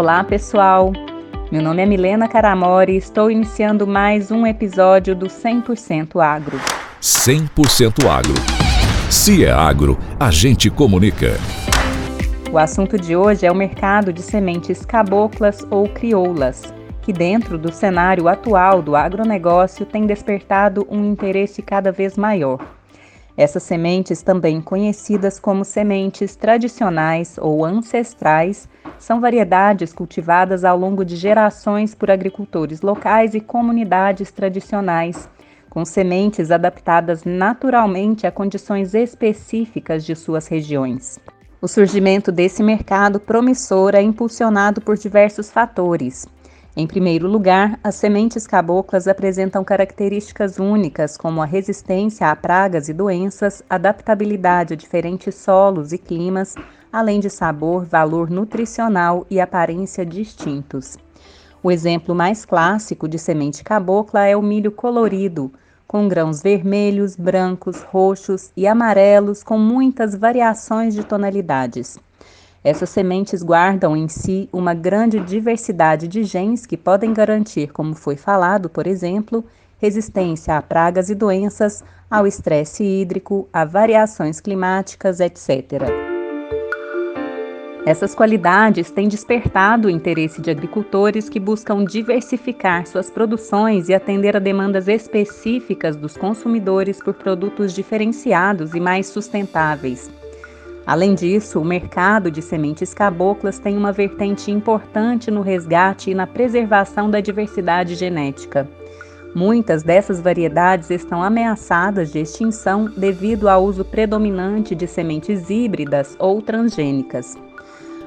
Olá, pessoal! Meu nome é Milena Caramori e estou iniciando mais um episódio do 100% Agro. 100% Agro. Se é agro, a gente comunica. O assunto de hoje é o mercado de sementes caboclas ou crioulas, que dentro do cenário atual do agronegócio tem despertado um interesse cada vez maior. Essas sementes, também conhecidas como sementes tradicionais ou ancestrais, são variedades cultivadas ao longo de gerações por agricultores locais e comunidades tradicionais, com sementes adaptadas naturalmente a condições específicas de suas regiões. O surgimento desse mercado promissor é impulsionado por diversos fatores. Em primeiro lugar, as sementes caboclas apresentam características únicas como a resistência a pragas e doenças, adaptabilidade a diferentes solos e climas, além de sabor, valor nutricional e aparência distintos. O exemplo mais clássico de semente cabocla é o milho colorido, com grãos vermelhos, brancos, roxos e amarelos com muitas variações de tonalidades. Essas sementes guardam em si uma grande diversidade de genes que podem garantir, como foi falado, por exemplo, resistência a pragas e doenças, ao estresse hídrico, a variações climáticas, etc. Essas qualidades têm despertado o interesse de agricultores que buscam diversificar suas produções e atender a demandas específicas dos consumidores por produtos diferenciados e mais sustentáveis. Além disso, o mercado de sementes caboclas tem uma vertente importante no resgate e na preservação da diversidade genética. Muitas dessas variedades estão ameaçadas de extinção devido ao uso predominante de sementes híbridas ou transgênicas.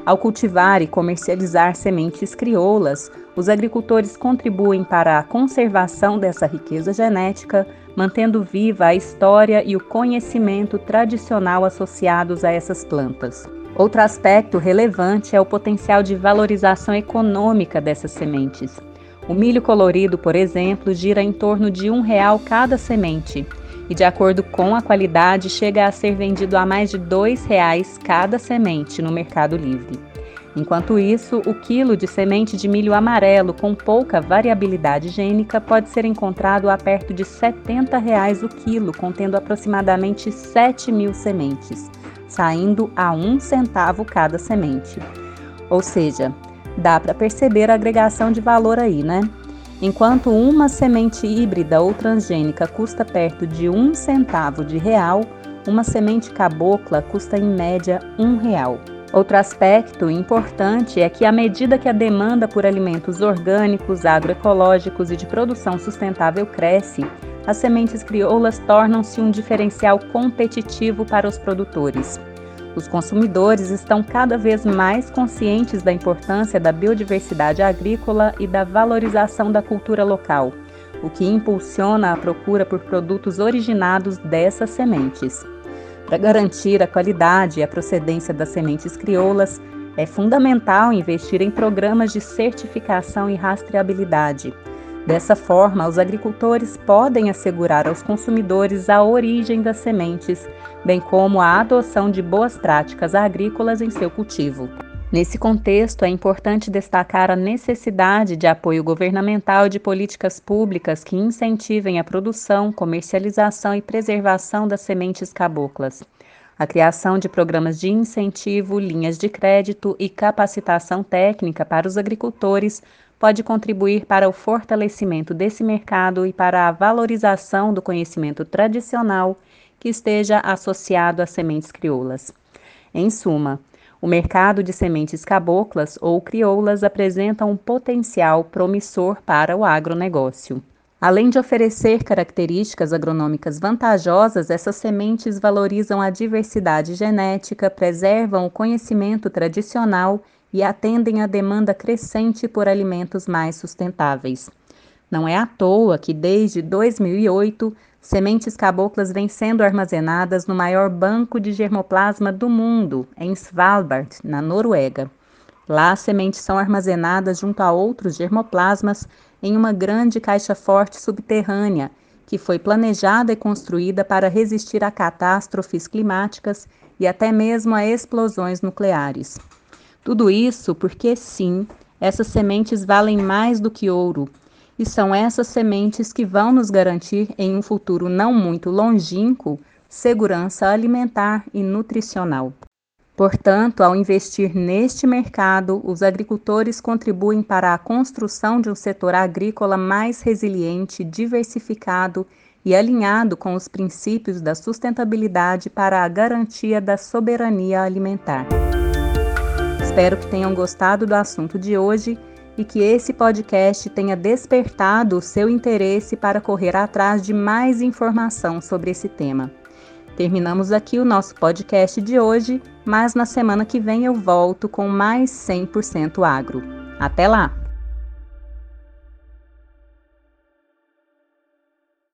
Ao cultivar e comercializar sementes crioulas, os agricultores contribuem para a conservação dessa riqueza genética, mantendo viva a história e o conhecimento tradicional associados a essas plantas. Outro aspecto relevante é o potencial de valorização econômica dessas sementes. O milho colorido, por exemplo, gira em torno de um real cada semente e, de acordo com a qualidade, chega a ser vendido a mais de dois reais cada semente no Mercado Livre. Enquanto isso, o quilo de semente de milho amarelo com pouca variabilidade gênica pode ser encontrado a perto de 70 reais o quilo, contendo aproximadamente 7 mil sementes, saindo a um centavo cada semente. Ou seja, dá para perceber a agregação de valor aí, né? Enquanto uma semente híbrida ou transgênica custa perto de um centavo de real, uma semente cabocla custa em média um real. Outro aspecto importante é que, à medida que a demanda por alimentos orgânicos, agroecológicos e de produção sustentável cresce, as sementes crioulas tornam-se um diferencial competitivo para os produtores. Os consumidores estão cada vez mais conscientes da importância da biodiversidade agrícola e da valorização da cultura local, o que impulsiona a procura por produtos originados dessas sementes. Para garantir a qualidade e a procedência das sementes crioulas, é fundamental investir em programas de certificação e rastreabilidade. Dessa forma, os agricultores podem assegurar aos consumidores a origem das sementes, bem como a adoção de boas práticas agrícolas em seu cultivo. Nesse contexto, é importante destacar a necessidade de apoio governamental de políticas públicas que incentivem a produção, comercialização e preservação das sementes caboclas. A criação de programas de incentivo, linhas de crédito e capacitação técnica para os agricultores pode contribuir para o fortalecimento desse mercado e para a valorização do conhecimento tradicional que esteja associado às sementes crioulas. Em suma, o mercado de sementes caboclas ou crioulas apresenta um potencial promissor para o agronegócio. Além de oferecer características agronômicas vantajosas, essas sementes valorizam a diversidade genética, preservam o conhecimento tradicional e atendem à demanda crescente por alimentos mais sustentáveis. Não é à toa que, desde 2008, Sementes caboclas vêm sendo armazenadas no maior banco de germoplasma do mundo, em Svalbard, na Noruega. Lá, as sementes são armazenadas junto a outros germoplasmas em uma grande caixa forte subterrânea, que foi planejada e construída para resistir a catástrofes climáticas e até mesmo a explosões nucleares. Tudo isso porque, sim, Essas sementes valem mais do que ouro, e são essas sementes que vão nos garantir, em um futuro não muito longínquo, segurança alimentar e nutricional. Portanto, ao investir neste mercado, os agricultores contribuem para a construção de um setor agrícola mais resiliente, diversificado e alinhado com os princípios da sustentabilidade para a garantia da soberania alimentar. Espero que tenham gostado do assunto de hoje e que esse podcast tenha despertado o seu interesse para correr atrás de mais informação sobre esse tema. Terminamos aqui o nosso podcast de hoje, mas na semana que vem eu volto com mais 100% agro. Até lá!